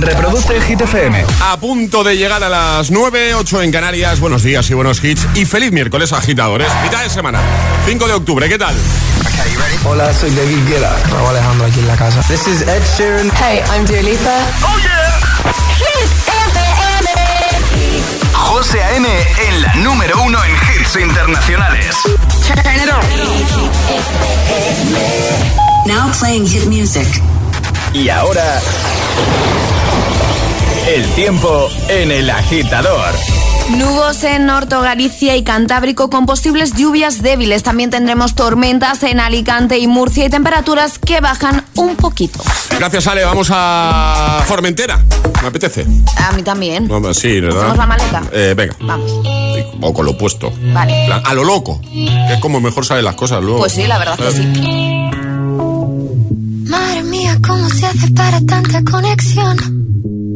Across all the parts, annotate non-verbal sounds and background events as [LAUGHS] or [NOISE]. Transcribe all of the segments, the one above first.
Reproduce Hit FM. A punto de llegar a las 9, 8 en Canarias. Buenos días y buenos hits. Y feliz miércoles, agitadores. Mitad de semana, 5 de octubre. ¿Qué tal? Hola, soy David Guetta. Raúl Alejandro aquí en la casa. This is Ed Sheeran. Hey, I'm Dua Lipa. ¡Oh, yeah! Hit FM. José A.M. en la número uno en hits internacionales. Turn it on. Now playing hit music. Y ahora... El tiempo en el agitador. Nubos en Norto, Galicia y Cantábrico con posibles lluvias débiles. También tendremos tormentas en Alicante y Murcia y temperaturas que bajan un poquito. Gracias, Ale. Vamos a Formentera. Me apetece. A mí también. Vamos, sí, ¿verdad? ¿Hacemos la maleta? Eh, venga. Vamos. O con lo opuesto. Vale. Plan, A lo loco. Que es como mejor salen las cosas luego. Pues sí, la verdad que sí. Madre mía, ¿cómo se hace para tanta conexión?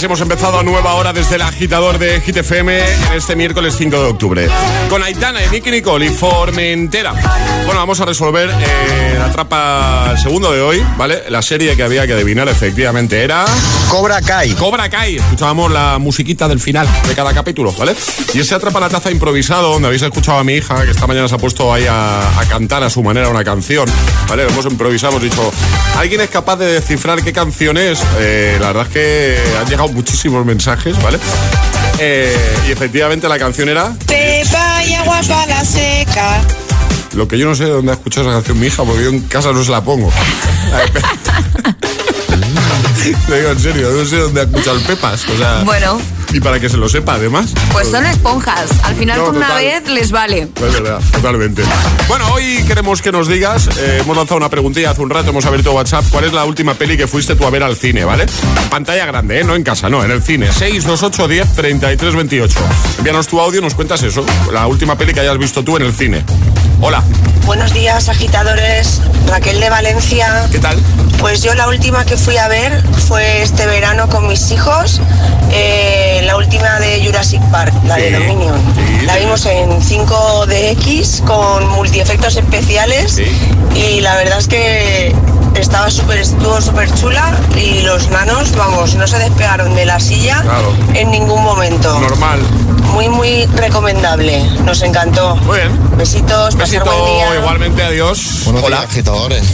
Así hemos empezado a nueva hora desde el agitador de Hit FM en este miércoles 5 de octubre. Con Aitana y Nicky Nicole y Formentera. Bueno, vamos a resolver eh, la trapa segundo de hoy, ¿vale? La serie que había que adivinar efectivamente era. Cobra Kai. Cobra Kai. Escuchábamos la musiquita del final de cada capítulo, ¿vale? Y ese atrapa la taza improvisado, donde habéis escuchado a mi hija, que esta mañana se ha puesto ahí a, a cantar a su manera una canción, ¿vale? Hemos improvisado, hemos dicho, ¿alguien es capaz de descifrar qué canción es? Eh, la verdad es que han llegado muchísimos mensajes, ¿vale? Eh, y efectivamente la canción era Pepa y agua para la seca. lo que yo no sé de dónde ha escuchado esa canción mi hija, porque yo en casa no se la pongo. [LAUGHS] Te digo en serio, no sé dónde ha escuchado el Pepas. O sea, Bueno, Y para que se lo sepa, además. Pues son esponjas. Al final No, con una vez les vale. Es verdad, totalmente. Bueno, hoy queremos que nos digas, eh, hemos lanzado una preguntilla hace un rato, hemos abierto WhatsApp, ¿cuál es la última peli que fuiste tú a ver al cine, ¿vale? Pantalla grande, ¿eh? No en casa, no, en el cine. 628 10 33 28. Envíanos tu audio y nos cuentas eso, la última peli que hayas visto tú en el cine. Hola, Buenos días, agitadores. Raquel de Valencia. ¿qué tal? Pues yo la última que fui a ver fue este verano con mis hijos, eh, la última de Jurassic Park, la Sí, de Dominion. sí, la vimos en 5DX con multiefectos especiales Sí. y la verdad es que estaba súper, estuvo súper chula y los nanos, vamos, no se despegaron de la silla Claro. en ningún momento. Normal. Muy, muy recomendable. Nos encantó. Muy bien. Besitos, Besito buen día. igualmente, adiós. Buenos Hola. días, agitadores.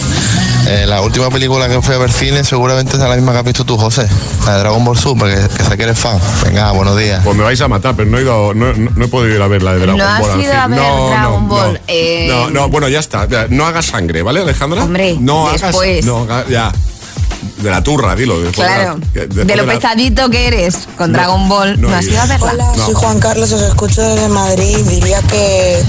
Eh, la última película que fui a ver cine seguramente es la misma que has visto tú, José. La de Dragon Ball Super, que, que sé que eres fan. Venga, buenos días. Pues me vais a matar, pero no he, ido, no, no- no he podido ir a ver la de Dragon No has Ball. al ido cine. a ver no, Dragon no, Ball, No, eh. no, no, bueno, ya está. Ya, No hagas sangre, ¿vale, Alejandra? Hombre, no después. Hagas, no, ya. De la turra, dilo. Claro. la- que- después De lo la- pesadito que eres con No, Dragon Ball. no No, has ido. a verla. Hola, No. soy Juan Carlos, os escucho desde Madrid. Diría que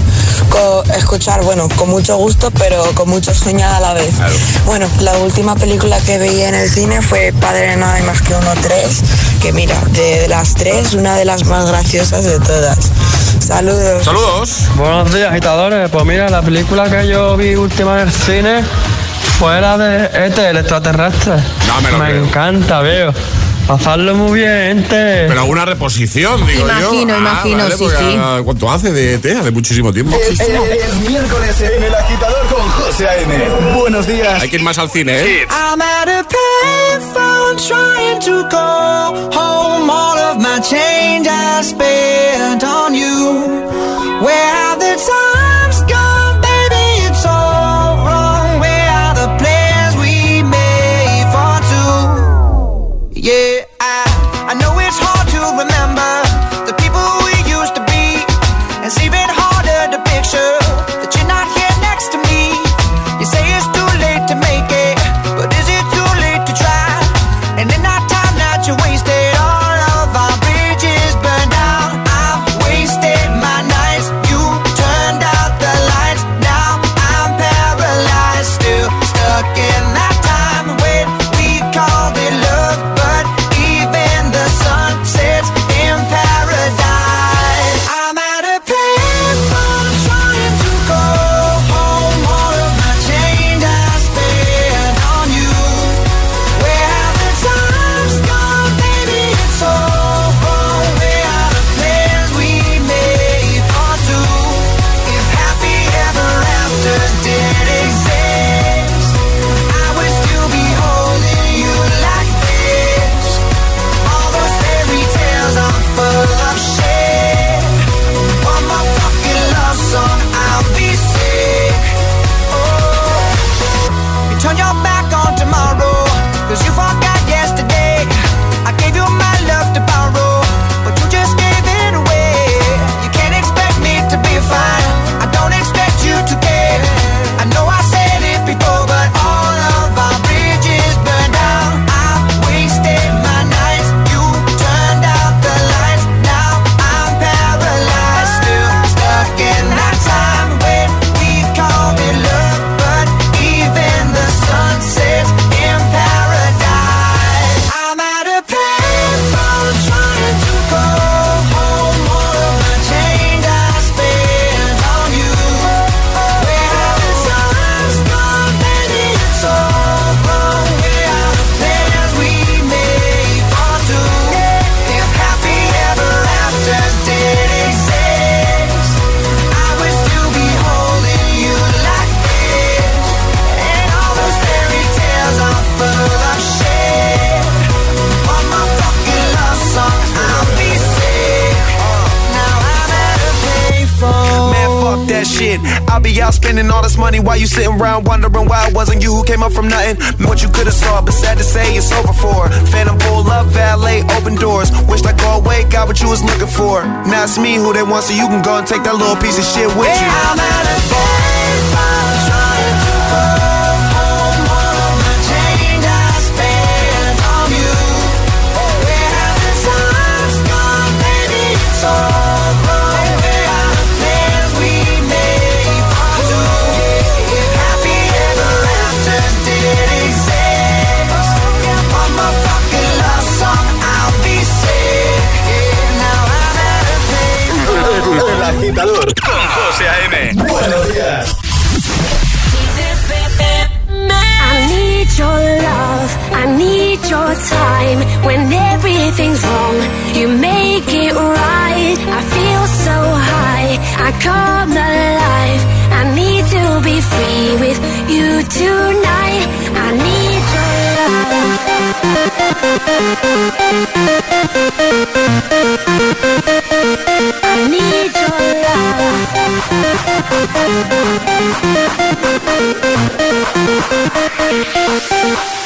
co- escuchar, bueno, con mucho gusto, pero con mucho sueño a la vez. Claro. Bueno, la última película que vi en el cine fue Padre de Nada hay más que uno tres, que mira, de las tres, una de las más graciosas de todas. Saludos. Saludos. Buenos días, agitadores. Pues mira, la película que yo vi última en el cine fue la de este, el extraterrestre. No me lo creo. encanta, veo. Pasarlo muy bien, gente. Pero alguna reposición, digo yo. Imagino, Ah, imagino, vale, sí, porque, sí. ¿Cuánto hace de TEA? De muchísimo tiempo. Es, miércoles en el agitador con José A.M. Buenos días. Hay que ir más al cine, ¿eh? I'm at a payphone trying to call home all of my change I spent on you. Where while you sitting around wondering why it wasn't you who came up from nothing. What you could've saw, but sad to say it's over for. Phantom pull up, valet, open doors. Wished I go away, got what you was looking for. Now it's me who they want, so you can go and take that little piece of shit with you. I'm at a come alive. I need to be free with you tonight. I need your love. I need your love.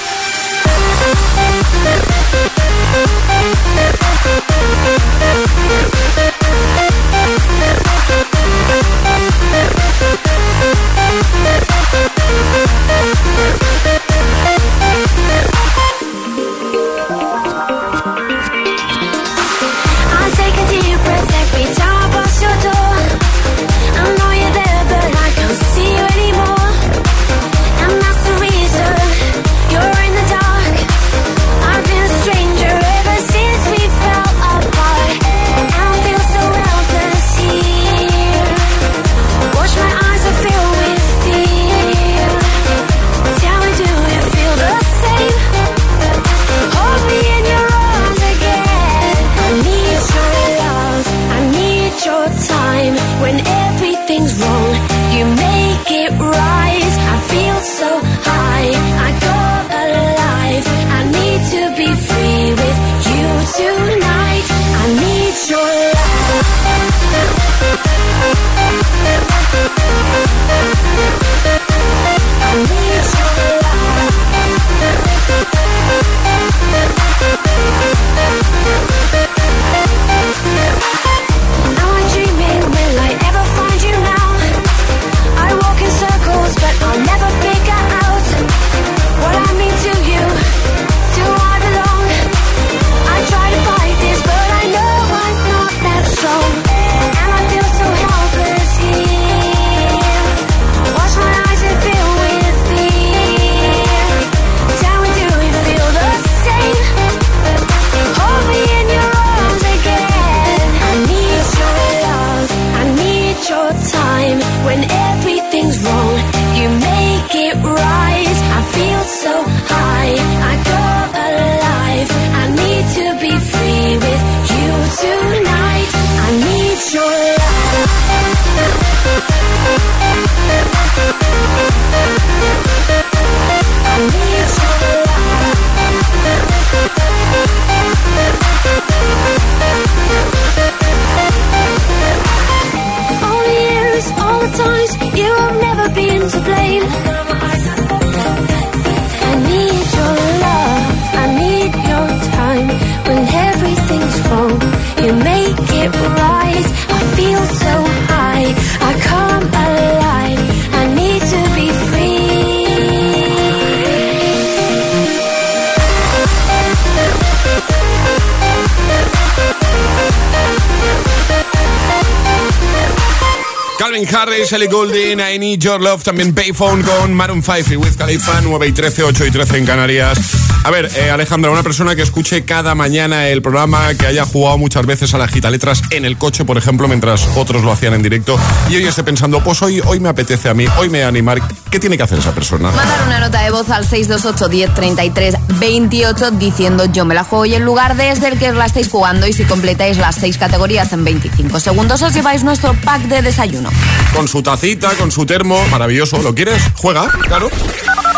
Goulding, I Need Your Love, también Payphone con Maroon 5 y Wiz Khalifa, 9 y 13, 8 y 13 en Canarias. A ver, eh, Alejandra, una persona que escuche cada mañana el programa, que haya jugado muchas veces a la gita letras en el coche, por ejemplo, mientras otros lo hacían en directo, y hoy esté pensando, pues hoy, hoy me apetece a mí, hoy me voy a animar, ¿qué tiene que hacer esa persona? Mandar una nota de voz al 628 10 33 28 diciendo yo me la juego y el lugar desde el que la estáis jugando y si completáis las seis categorías en 25 segundos os lleváis nuestro pack de desayuno. Con su tacita, con su termo, maravilloso, ¿lo quieres? Juega, claro.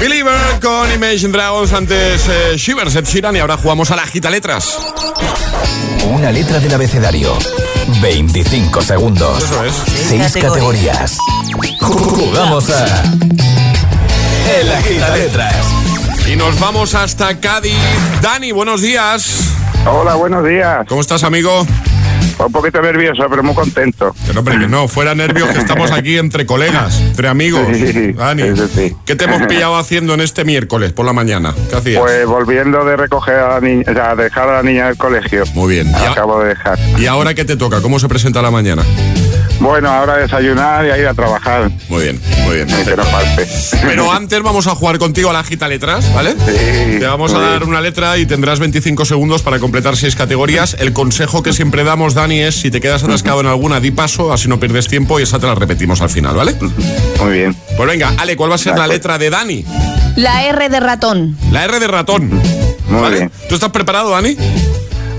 Believer con Imagine Dragons antes eh, Shivers, Ed Sheeran y ahora jugamos a la gita letras. Una letra del abecedario. 25 segundos. Eso es. 6 categorías. Jugamos a. El agita letras. Y nos vamos hasta Cádiz. Dani, buenos días. Hola, buenos días. ¿Cómo estás, amigo? Un poquito nervioso, pero muy contento. Hombre, que no, fuera nervios, que estamos aquí entre colegas, entre amigos. Sí, Dani, sí. ¿qué te hemos pillado haciendo en este miércoles por la mañana? ¿Qué hacías? Pues volviendo de recoger a la niña, o sea, dejar a la niña del colegio. Muy bien. Acabo de dejar. ¿Y ahora qué te toca? ¿Cómo se presenta la mañana? Bueno, ahora desayunar y a ir a trabajar. Muy bien, muy bien. Que no falte. Pero [LAUGHS] antes vamos a jugar contigo a la gita letras, ¿vale? Sí, Te vamos a dar bien. una letra y tendrás 25 segundos para completar seis categorías. El consejo que siempre damos, Dani, es si te quedas atascado en alguna, di paso, así no pierdes tiempo y esa te la repetimos al final, ¿vale? Muy bien. Pues venga, Ale, ¿cuál va a ser la letra de Dani? La R de ratón. La R de ratón. Muy ¿Vale? bien. ¿Tú estás preparado, Dani?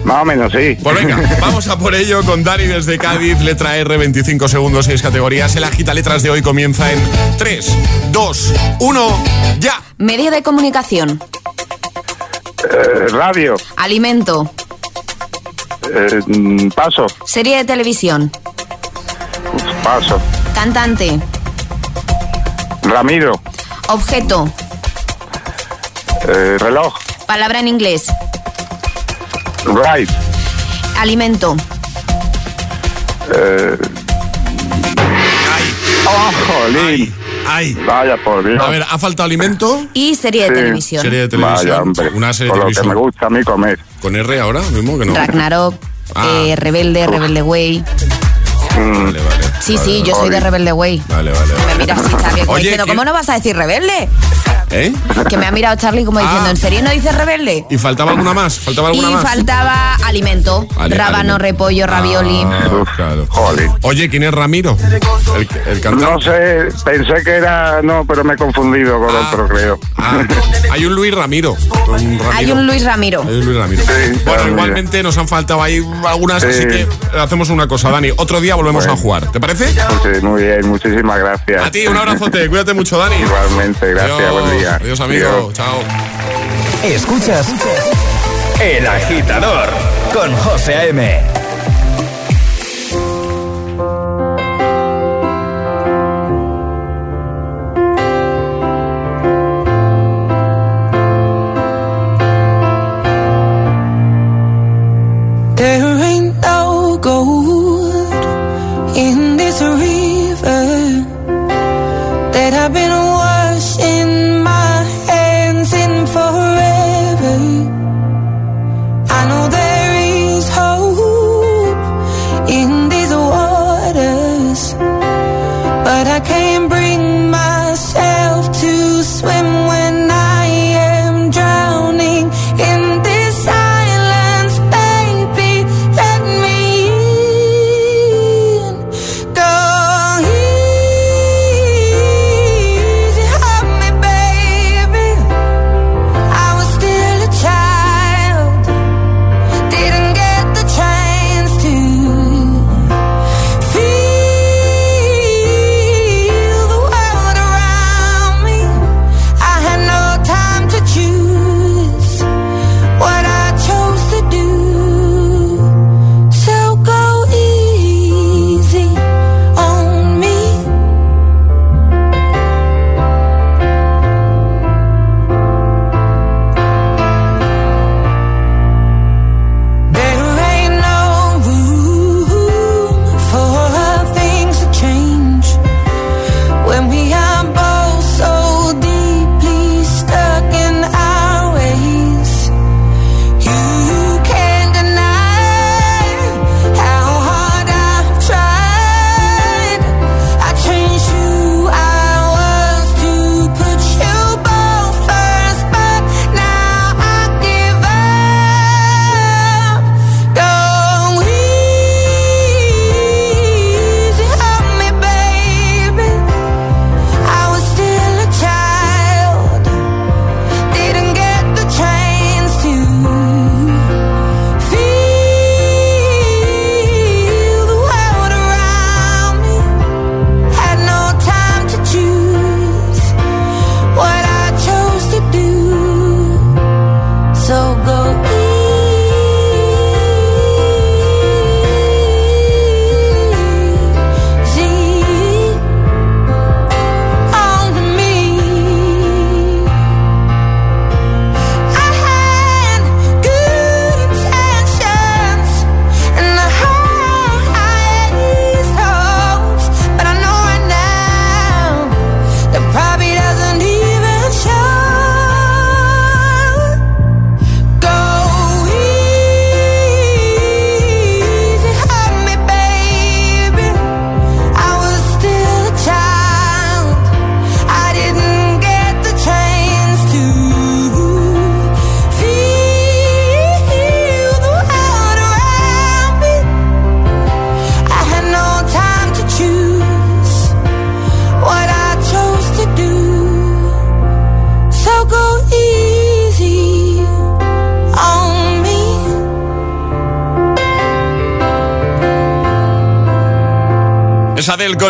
Más o menos, sí. Pues venga, [LAUGHS] vamos a por ello con Dani desde Cádiz, letra R, 25 segundos, 6 categorías. El agita letras de hoy comienza en 3, 2, 1, ya. Medio de comunicación. Eh, radio. Alimento. Eh, mm, paso. Serie de televisión. Paso. Cantante. Ramiro. Objeto. Eh, reloj. Palabra en inglés. Right. Alimento. Eh, oh, jolín. Ay. Vaya por Dios. A ver, ¿ha faltado alimento? Y serie de Sí. televisión. Serie de televisión. Vaya, hombre. Una serie de Por lo que televisión. me gusta a mí comer. ¿Con R ahora mismo que no? Ragnarok. Ah. eh, Rebelde, Rebelde Way. Vale, vale. Sí, Vale, sí, yo soy de. Rebelde Way. Vale, vale. Me mira así, Oye, diciendo, ¿qué- ¿cómo no vas a decir rebelde? ¿Eh? Que me ha mirado Charlie como diciendo, Ah. ¿en serio no dices rebelde? ¿Y faltaba alguna más? ¿Faltaba Y alguna más? faltaba alimento. Rábano, alimento. repollo, ravioli. Ah, claro. Oye, ¿quién es Ramiro? El, el cantante. No sé, pensé que era. No, pero me he confundido con Ah. otro, creo. Ah, hay un Luis Ramiro. Un Ramiro. Hay un Luis Ramiro. Hay un Luis Ramiro. Sí, bueno, igualmente nos han faltado ahí algunas, Sí. así que hacemos una cosa, Dani. Otro día volvemos Bueno. a jugar. ¿Te parece? Pues sí, muy bien, muchísimas gracias. A ti, un abrazote. Cuídate mucho, Dani. Igualmente, gracias, Adiós. buen día. Adiós, amigo. Adiós. Chao. Escuchas El agitador con José A.M.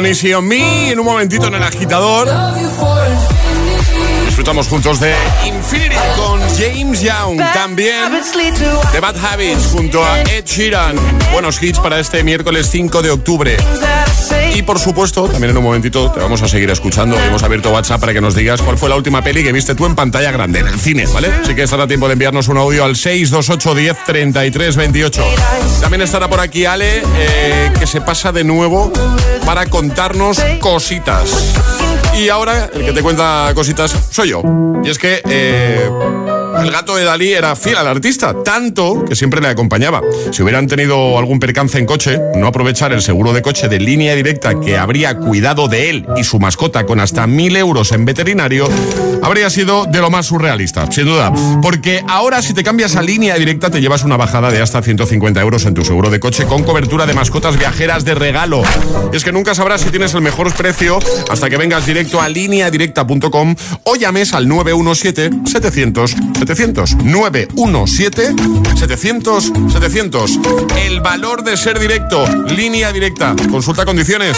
Easy on Me. En un momentito en el agitador. Disfrutamos juntos de Infinity con James Young. También de Bad Habits junto a Ed Sheeran. Buenos hits para este miércoles 5 de octubre. Y por supuesto, también en un momentito te vamos a seguir escuchando. Hemos abierto WhatsApp para que nos digas cuál fue la última peli que viste tú en pantalla grande, en el cine, ¿vale? Así que estará tiempo de enviarnos un audio al 628 10 33 28. También estará por aquí Ale, eh, que se pasa de nuevo para contarnos cositas. Y ahora el que te cuenta cositas soy yo. Y es que eh, el gato de Dalí era fiel al artista, tanto que siempre le acompañaba. Si hubieran tenido algún percance en coche, no aprovechar el seguro de coche de línea directa que habría cuidado de él y su mascota con hasta mil euros en veterinario, habría sido de lo más surrealista, sin duda. Porque ahora si te cambias a línea directa te llevas una bajada de hasta 150 euros en tu seguro de coche con cobertura de mascotas viajeras de regalo. Y es que nunca sabrás si tienes el mejor precio hasta que vengas directo a lineadirecta.com o llames al 917 700 700 917 700 700. El valor de ser directo. Línea directa. Consulta condiciones.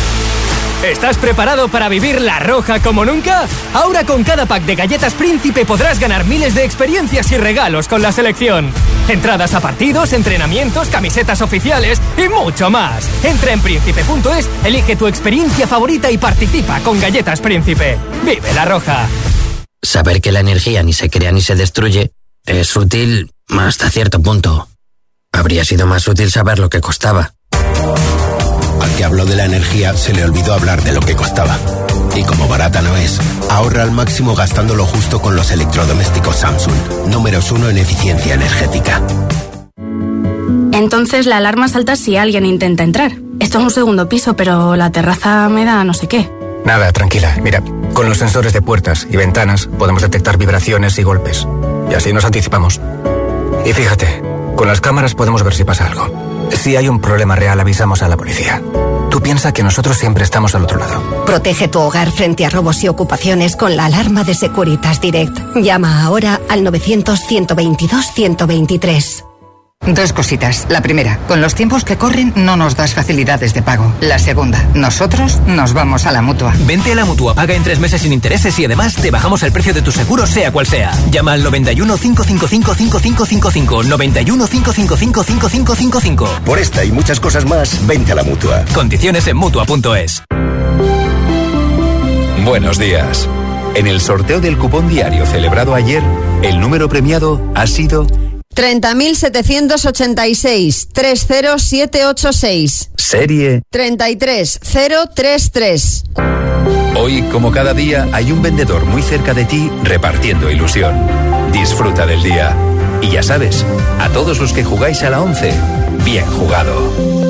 ¿Estás preparado para vivir la roja como nunca? Ahora con cada pack de galletas príncipe podrás ganar miles de experiencias y regalos con la selección. Entradas a partidos, entrenamientos, camisetas oficiales y mucho más. Entra en príncipe.es, elige tu experiencia favorita y participa con galletas príncipe. Vive la roja. Saber que la energía ni se crea ni se destruye es útil hasta cierto punto. Habría sido más útil saber lo que costaba. Al que habló de la energía se le olvidó hablar de lo que costaba. Y como barata no es, ahorra al máximo gastando lo justo con los electrodomésticos Samsung, números uno en eficiencia energética. Entonces la alarma salta si alguien intenta entrar. Esto es un segundo piso, pero la terraza me da no sé qué. Nada, tranquila. Mira, con los sensores de puertas y ventanas podemos detectar vibraciones y golpes. Y así nos anticipamos. Y fíjate, con las cámaras podemos ver si pasa algo. Si hay un problema real, avisamos a la policía. Tú piensa que nosotros siempre estamos al otro lado. Protege tu hogar frente a robos y ocupaciones con la alarma de Securitas Direct. Llama ahora al 900-122-123. Dos cositas. La primera, con los tiempos que corren no nos das facilidades de pago. La segunda, nosotros nos vamos a la mutua. Vente a la mutua, paga en tres meses sin intereses y además te bajamos el precio de tu seguro, sea cual sea. Llama al 91 555 5555. 91 555 5555. Por esta y muchas cosas más, vente a la mutua. Condiciones en mutua.es. Buenos días. En el sorteo del cupón diario celebrado ayer, el número premiado ha sido 30.786 30786. Serie 33033. Hoy, como cada día, hay un vendedor muy cerca de ti repartiendo ilusión. Disfruta del día. Y ya sabes, a todos los que jugáis a la 11, bien jugado.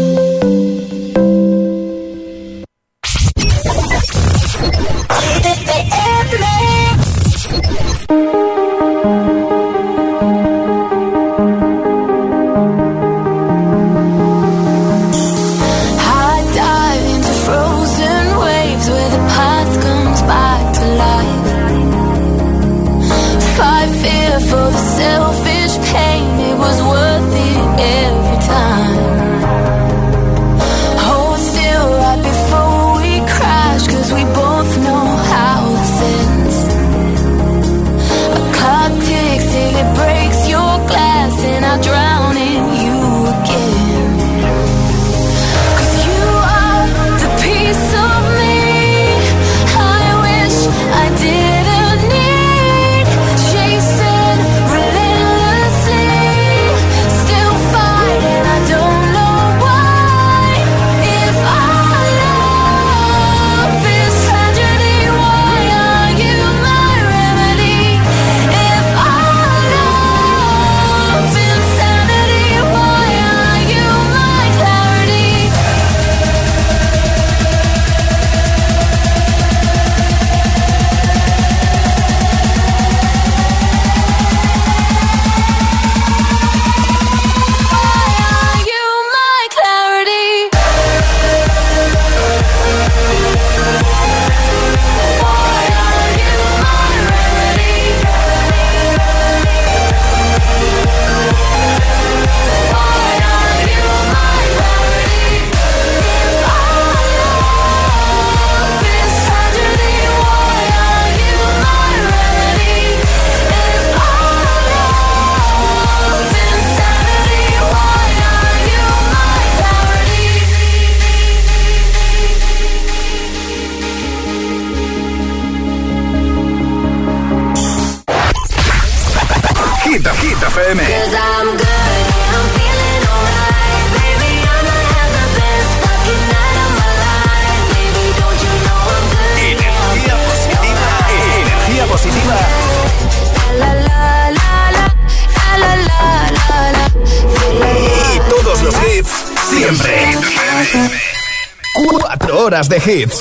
de hits.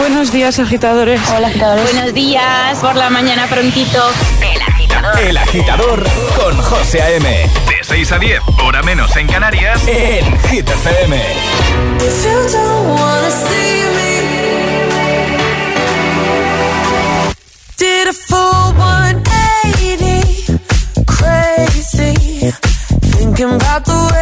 Buenos días, agitadores. Hola, agitadores. Buenos días, por la mañana prontito. El agitador. El agitador con José A.M. De 6 a 10, hora menos en Canarias, en Hit FM. You don't see me, did a full 180, crazy, thinking about the way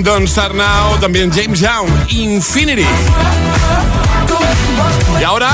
con Don Start Now, también James Young, Infinity. Y ahora...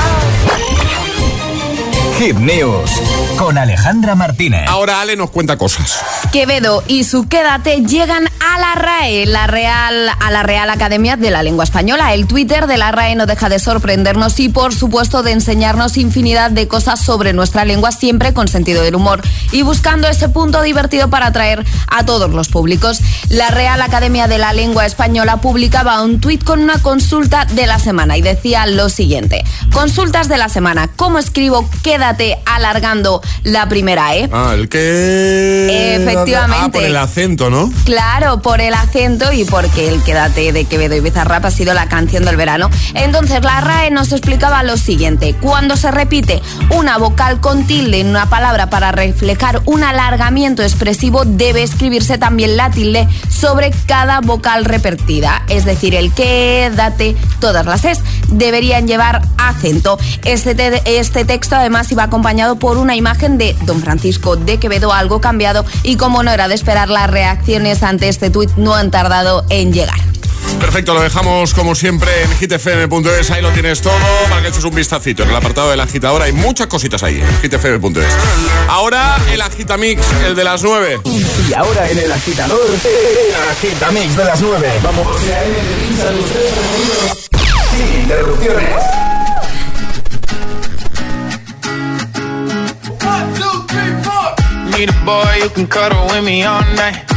Hit News con Alejandra Martínez. Ahora Ale nos cuenta cosas. Quevedo y su Quédate llegan a la RAE, la Real, a la Real Academia de la Lengua Española. El Twitter de la RAE no deja de sorprendernos y, por supuesto, de enseñarnos infinidad de cosas sobre nuestra lengua, siempre con sentido del humor y buscando ese punto divertido para atraer a todos los públicos. La Real Academia de la Lengua Española publicaba un tuit con una consulta de la semana y decía lo siguiente: Consultas de la semana. ¿Cómo escribo Quédate alargando la primera E? Ah, el que... Efectivamente. Ah, por el acento, ¿no? Claro, por el acento y porque el Quédate de Quevedo y Bizarrap ha sido la canción del verano. Entonces, la RAE nos explicaba lo siguiente. Cuando se repite una vocal con tilde en una palabra para reflejar un alargamiento expresivo, debe escribirse también la tilde sobre cada vocal repetida. Es decir, el Quédate, todas las es, deberían llevar acento. Este, te- este texto además iba acompañado por una imagen de Don Francisco de Quevedo, algo cambiado, y como no era de esperar, las reacciones ante este tuit no han tardado en llegar. Perfecto, lo dejamos como siempre en hitfm.es, ahí lo tienes todo para que eches un vistacito. En el apartado de la agitadora hay muchas cositas ahí, en hitfm.es. Ahora el agitamix, el de las 9. Y ahora en el agitador, el agitamix de las 9. Vamos. Sin interrupciones. Need a boy who can cuddle with me all night.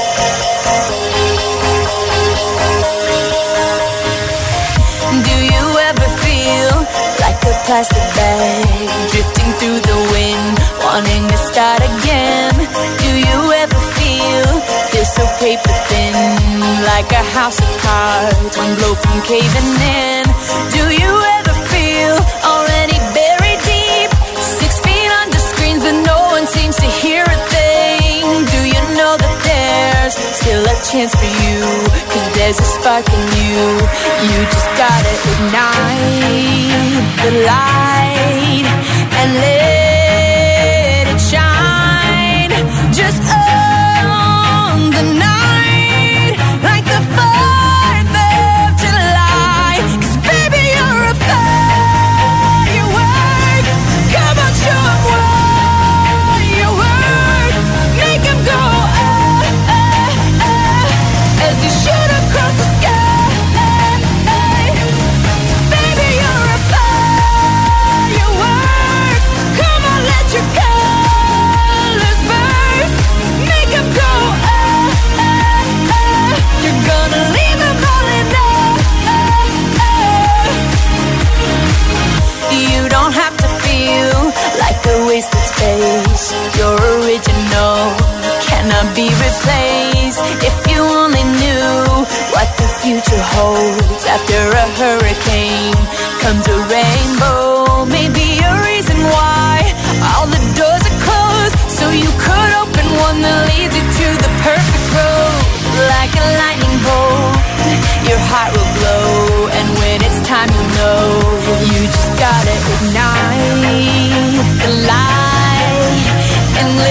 plastic bag Drifting through the wind Wanting to start again. Do you ever feel this so paper thin Like a house of cards One blow from caving in? Do you ever feel Already buried deep Six feet under screens But no one seems to hear it a chance for you. Cause there's a spark in you. You just gotta ignite the light and let it shine. Just own the night like the fire. face. You're original, cannot be replaced. If you only knew what the future holds after a hurricane comes a rainbow. Maybe a reason why all the doors are closed, so you could open one that leads you to the perfect road. Like a lightning bolt, your heart will glow, and when it's time, you know you just gotta ignite the light and live.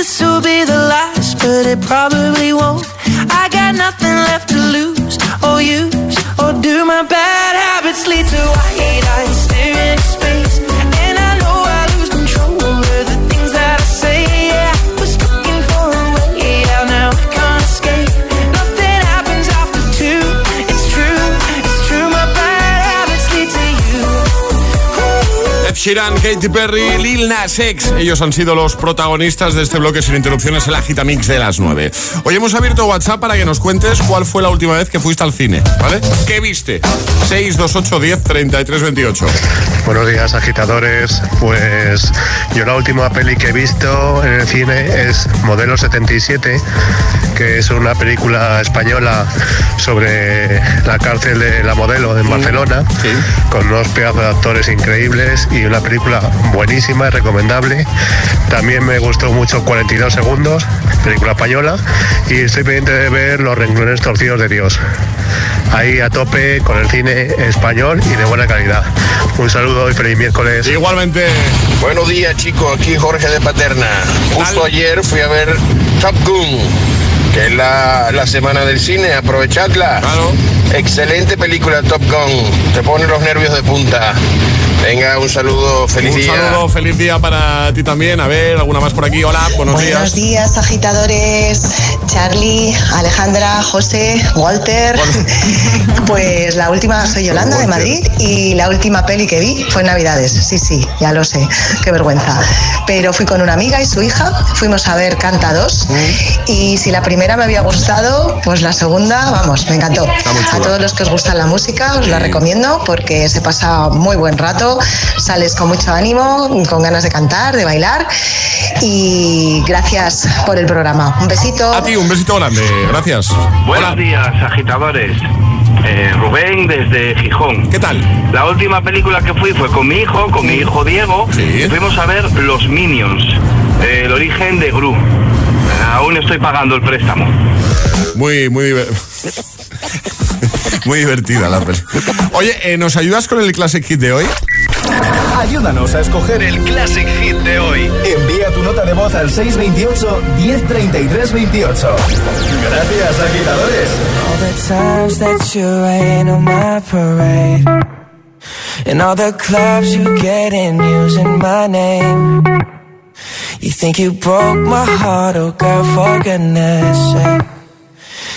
This will be the last, but it probably won't. I got nothing left to lose or use or do. My bad habits lead to white eyes Sheeran, Katy Perry, Lil Nas X. Ellos han sido los protagonistas de este bloque sin interrupciones, el Agitamix de las 9. Hoy hemos abierto WhatsApp para que nos cuentes cuál fue la última vez que fuiste al cine, ¿vale? ¿Qué viste? 628 10 33 28. Buenos días, agitadores. Pues yo la última peli que he visto en el cine es Modelo 77, que es una película española sobre la cárcel de la modelo en Barcelona, con unos pedazos de actores increíbles y una película buenísima y recomendable. También me gustó mucho 42 segundos, película española, y estoy pendiente de ver Los renglones torcidos de Dios. Ahí a tope con el cine español y de buena calidad. Un saludo y feliz miércoles. Igualmente. Buenos días, chicos. Aquí Jorge de Paterna. Justo ayer fui a ver Top Gun, que es la, la semana del cine. Aprovechadla. Excelente película Top Gun. Te pone los nervios de punta. Venga, un saludo. Feliz Un día. saludo, feliz día para ti también. A ver, alguna más por aquí. Hola, buenos, Buenos días. días, agitadores. Charlie, Alejandra, José, Walter. [LAUGHS] Pues la última soy Yolanda de Madrid y la última peli que vi fue en Navidades. Sí, sí, ya lo sé. Qué vergüenza. Pero fui con una amiga y su hija. Fuimos a ver Canta 2. Y si la primera me había gustado, pues la segunda, vamos, me encantó. A todos los que os gusta la música, os la recomiendo porque se pasa muy buen rato. Sales con mucho ánimo, con ganas de cantar, de bailar. Y gracias por el programa. Un besito. A ti, un besito grande. Gracias. Buenos días, agitadores. Eh, Rubén desde Gijón. ¿Qué tal? La última película que fui fue con mi hijo, con mi hijo Diego. Y fuimos a ver Los Minions, eh, el origen de Gru. Eh, aún estoy pagando el préstamo. Muy, muy [LAUGHS] Muy divertida la peli. Oye, eh, ¿nos ayudas con el Classic Hit de hoy? Ayúdanos a escoger el Classic Hit de hoy. Envía tu nota de voz al 628 1033 28. Gracias, agitadores. All the times that you rain on my parade. And all the clubs you get in using my name. You think you broke my heart, oh girl, for goodness sake.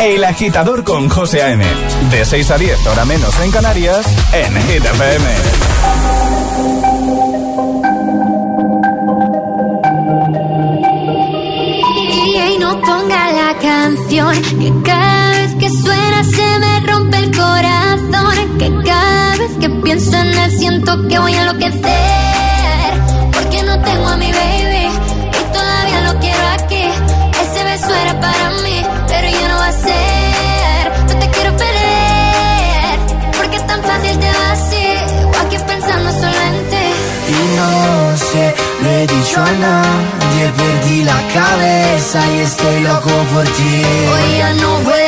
El agitador con José A.M. De 6 a 10, hora menos en Canarias, en Hit FM. Ponga la canción que cada vez que suena se me rompe el corazón. Que cada vez que pienso en él siento que voy a enloquecer. No sé, lo he dicho a nadie, perdí la cabeza y estoy loco por ti. Hoy ya no vuelan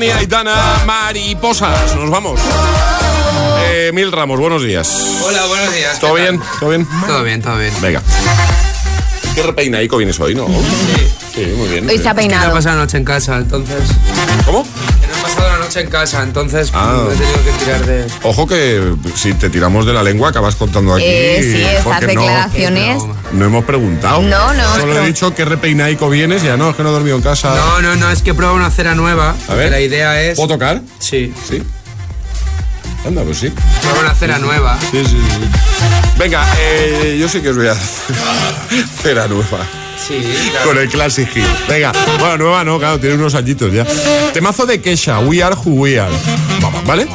Giovanni, Aitana, Mariposas. Nos vamos. Eh, Mil Ramos, buenos días. Hola, buenos días. ¿Todo bien? ¿Todo bien? Todo bien, todo bien. Venga. ¿Qué repeinaico vienes hoy, no? Sí. muy bien. Hoy está peinado. no he pasado la noche en casa, entonces. ¿Cómo? Noche en casa, entonces Ah. pues, he tenido que tirar de. Ojo que si te tiramos de la lengua acabas contando aquí. Eh, sí, estas porque no- declaraciones. No, hemos preguntado. No, no, Solo he dicho que repeinaico vienes, ya no, es que no he dormido en casa. No, no, no, es que he probado una cera nueva. A ver. La idea es. ¿Puedo tocar? Sí. Sí. Anda, pues sí. Prueba una cera nueva. Sí, sí, sí. Venga, eh, yo sí que os voy a [LAUGHS] hacer cera nueva. Sí, claro. Con el Classic Hit. Venga, bueno, nueva no, claro, tiene unos añitos ya. Temazo de Kesha, We Are Who We Are. ¿vale?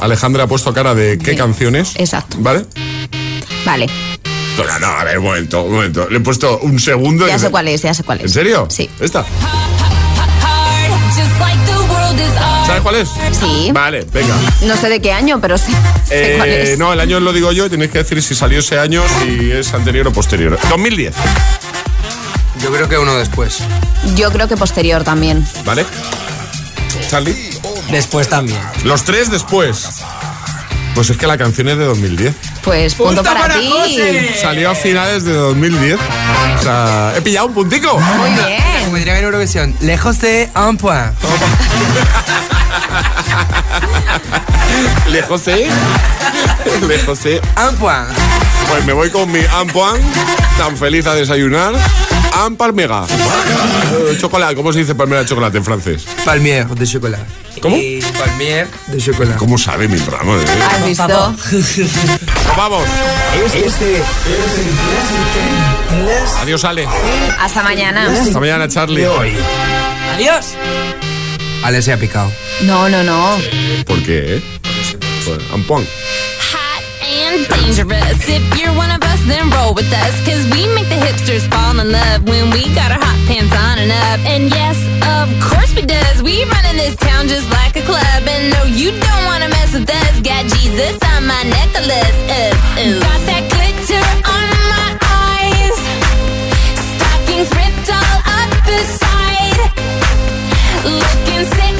Alejandra ha puesto cara de qué canciones. Exacto. ¿Vale? Vale, No, no, no, a ver, un momento, un momento. Le he puesto un segundo. ya y- sé cuál es, ya sé cuál ¿En es. serio? Sí. ¿Esta? ¿Sabes cuál es? Sí. Vale, venga. No sé de qué año, pero sé, sé cuál Eh, es. no, el año lo digo yo y tenéis que decir si salió ese año, si es anterior o posterior. 2010. Yo creo que uno después. Yo creo que posterior también. ¿Vale? Charlie. Después también. Los tres después. Pues es que la canción es de 2010. Pues punto, para, ti. Salió a finales de 2010. O sea, he pillado un puntico. Muy bien. Como diría en Eurovisión, lejos de un point. Le José. Le José. Un point. Pues me voy con mi Ampoan, tan feliz a desayunar. Am Palmega. Eh, chocolate, ¿cómo se dice palmera de chocolate en francés? Palmier de chocolate. ¿Cómo? Y palmier de chocolate. ¿Cómo sabe mi programa? eh? ¿Has visto? Vamos. Este es Adiós, Ale. Hasta mañana. Hasta mañana, Charlie. Adiós. Ale se ha picado. No, no, no. ¿Por qué? eh? Pues, and dangerous. If you're one of us, then roll with us. Cause we make the hipsters fall in love when we got our hot pants on and up. And yes, of course we does. We run in this town just like a club. And no, you don't wanna mess with us. Got Jesus on my necklace. Uh, uh. Got that glitter on my eyes. Stockings ripped all up the side. Looking sick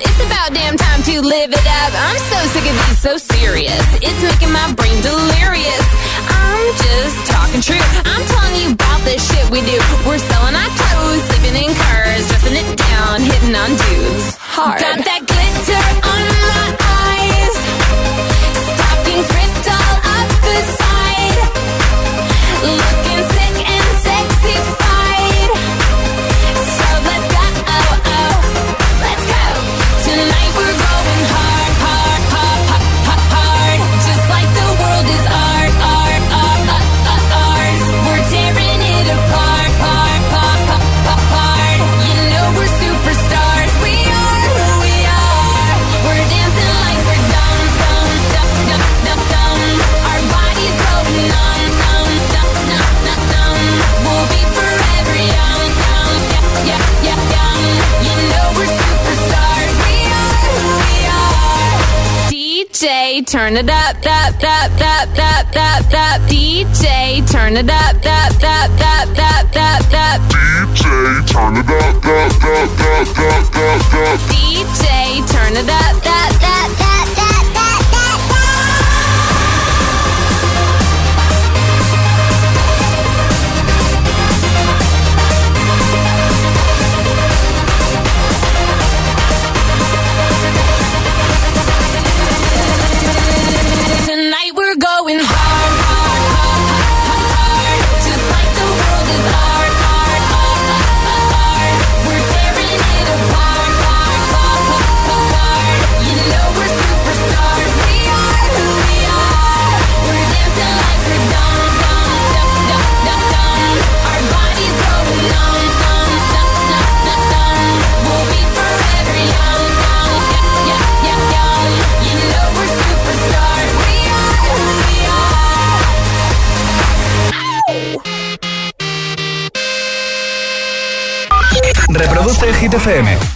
It's about damn time to live it up. I'm so sick of being so serious. It's making my brain delirious. I'm just talking true. I'm telling you about this shit we do. We're selling our clothes, sleeping in cars, dressing it down, hitting on dudes. Hard. Turn it up, up, up, up, up, up, up. DJ, turn it up, up, up, up, up, up, up. DJ, turn it up, up, up, up, up, up, up. DJ, turn it up, up, up, up, Reproduce el Hit FM.